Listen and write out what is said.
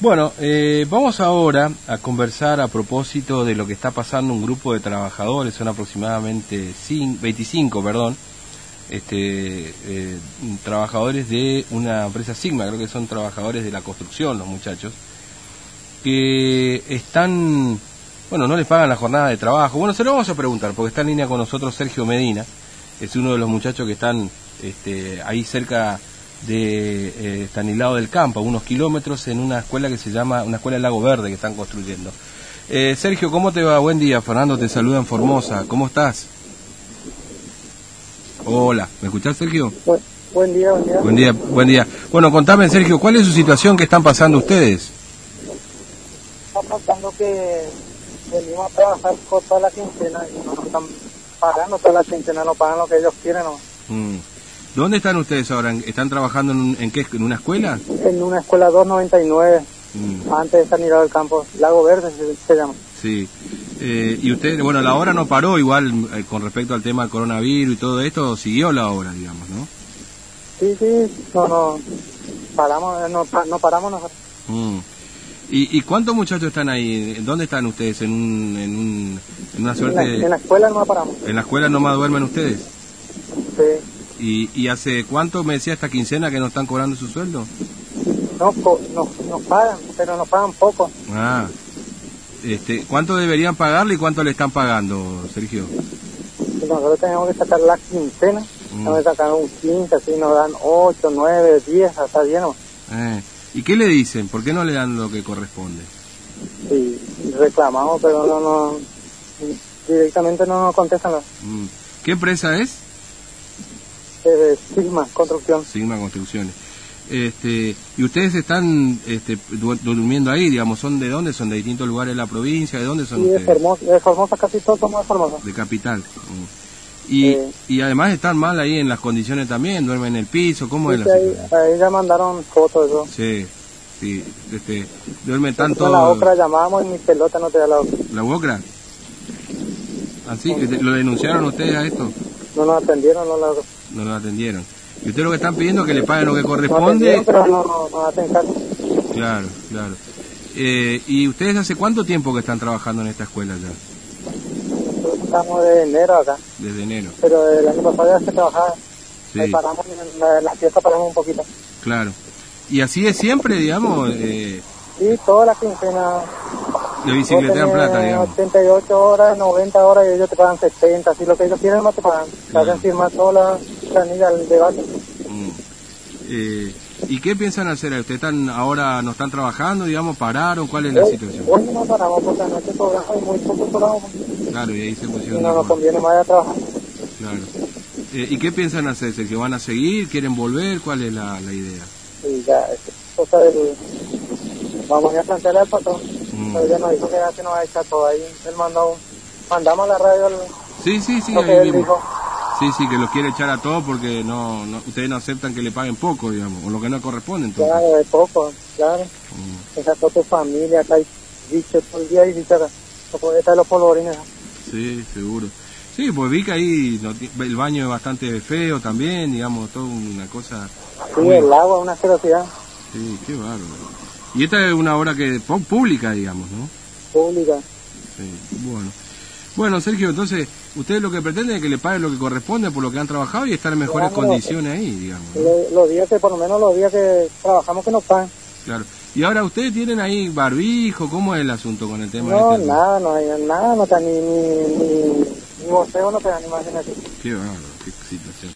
Bueno, eh, vamos ahora a conversar a propósito de lo que está pasando un grupo de trabajadores, son aproximadamente 25, perdón, este, eh, trabajadores de una empresa Sigma, creo que son trabajadores de la construcción los muchachos, que están, bueno, no les pagan la jornada de trabajo. Bueno, se lo vamos a preguntar, porque está en línea con nosotros Sergio Medina, es uno de los muchachos que están este, ahí cerca de eh, del Campo, unos kilómetros, en una escuela que se llama, una escuela del Lago Verde que están construyendo. Eh, Sergio, ¿cómo te va? Buen día, Fernando te saluda en Formosa, ¿cómo estás? Hola, ¿me escuchás, Sergio? buen día, buen día. Buen día, buen día. Bueno, contame, Sergio, ¿cuál es su situación que están pasando ustedes? Está pasando que venimos a trabajar por toda la quincena y nos están pagando toda la quincena, no pagan lo que ellos quieren, ¿no? Mm. ¿Dónde están ustedes ahora? ¿Están trabajando en, en qué? ¿En una escuela? En una escuela 299, mm. antes de San Miguel del Campo, Lago Verde se, llama. Sí. Eh, y usted, bueno, la obra no paró igual eh, con respecto al tema del coronavirus y todo esto, siguió la obra, digamos, ¿no? Sí, sí, no, no, paramos, eh, no, no paramos nosotros. Mm. ¿Y, ¿Y cuántos muchachos están ahí? ¿Dónde están ustedes? ¿En, un, en, un, en una suerte? En la, en la escuela no paramos. ¿En la escuela no más duermen ustedes? Sí. ¿Y, ¿Y hace cuánto me decía esta quincena que no están cobrando su sueldo? No, no, nos pagan, pero nos pagan poco. Ah, este, ¿cuánto deberían pagarle y cuánto le están pagando, Sergio? Nosotros tenemos que sacar la quincena, mm. tenemos que sacar un 15, así nos dan 8, 9, 10, hasta lleno. Eh, ¿Y qué le dicen? ¿Por qué no le dan lo que corresponde? Sí, reclamamos, pero no, no directamente no nos contestan. Mm. ¿Qué empresa es? Eh, Sigma Construcción. Sigma Construcciones. Este, y ustedes están este, durmiendo ahí, digamos, ¿son de dónde? ¿Son de distintos lugares de la provincia? ¿De dónde son sí, ustedes? De Formosa, de Formosa, casi todos somos de Formosa. De capital. Mm. Y, eh. y además están mal ahí en las condiciones también, duermen en el piso, ¿cómo es la ahí, ahí, ya mandaron fotos eso. Sí, sí, este, duermen tanto... la ocra llamamos y mi pelota no te da la ocra. ¿La ocra? ¿Así? ¿Ah, ¿Lo denunciaron ustedes a esto? No nos atendieron, no la no nos atendieron. Y usted lo que están pidiendo es que le paguen lo que corresponde. No pero no, no, hacen caso. Claro, claro. Eh, ¿Y ustedes hace cuánto tiempo que están trabajando en esta escuela ya? Estamos de enero acá. Desde enero. Pero el año pasado ya se trabajaba. Sí. Ahí paramos, en la, la, fiesta paramos un poquito. Claro. ¿Y así es siempre, digamos? Eh... Sí, toda la quincena de bicicletean plata, digamos. 88 horas, 90 horas y ellos te pagan 70, si lo que ellos quieren no te pagan. Te hacen firmar toda la planilla del debate. Mm. Eh, ¿Y qué piensan hacer? ¿Ustedes están ahora no están trabajando, digamos, pararon? ¿Cuál es la situación? Hoy no paramos porque anoche cobramos y muy poco cobramos. Claro, y ahí se pusieron. Y no nos conviene más a trabajar. Claro. Eh, ¿Y qué piensan hacer? ¿Que van a seguir? ¿Quieren volver? ¿Cuál es la, la idea? Sí, ya, es cosa del... Vamos a plantearle al patrón. Mm. Pero ya nos dijo que ya se nos va a echar todo ahí. Él mandó, mandamos la radio el, Sí, sí, sí, lo que él dijo. Sí, sí, que los quiere echar a todos porque no, no, ustedes no aceptan que le paguen poco, digamos, o lo que no corresponde. Entonces. Claro, de poco, claro. Mm. Esa toda tu familia, acá hay dicho todo el día y. Esta de los polvorines. Sí, seguro. Sí, pues vi que ahí el baño es bastante feo también, digamos, todo una cosa... Sí, el agua, una ferocidad. Sí, qué bárbaro. Y esta es una obra que pública, digamos, ¿no? Pública. Sí, bueno. Bueno, Sergio, entonces, ustedes lo que pretenden es que le paguen lo que corresponde por lo que han trabajado y estar en mejores condiciones ahí, digamos. Los días que, por lo menos los días que trabajamos que nos pagan. Claro. Y ahora, ¿ustedes tienen ahí barbijo? ¿Cómo es el asunto con el tema? No, este? nada, no hay nada, no está ni, ni, ni, ni no te da, ni más Qué bárbaro, qué situación.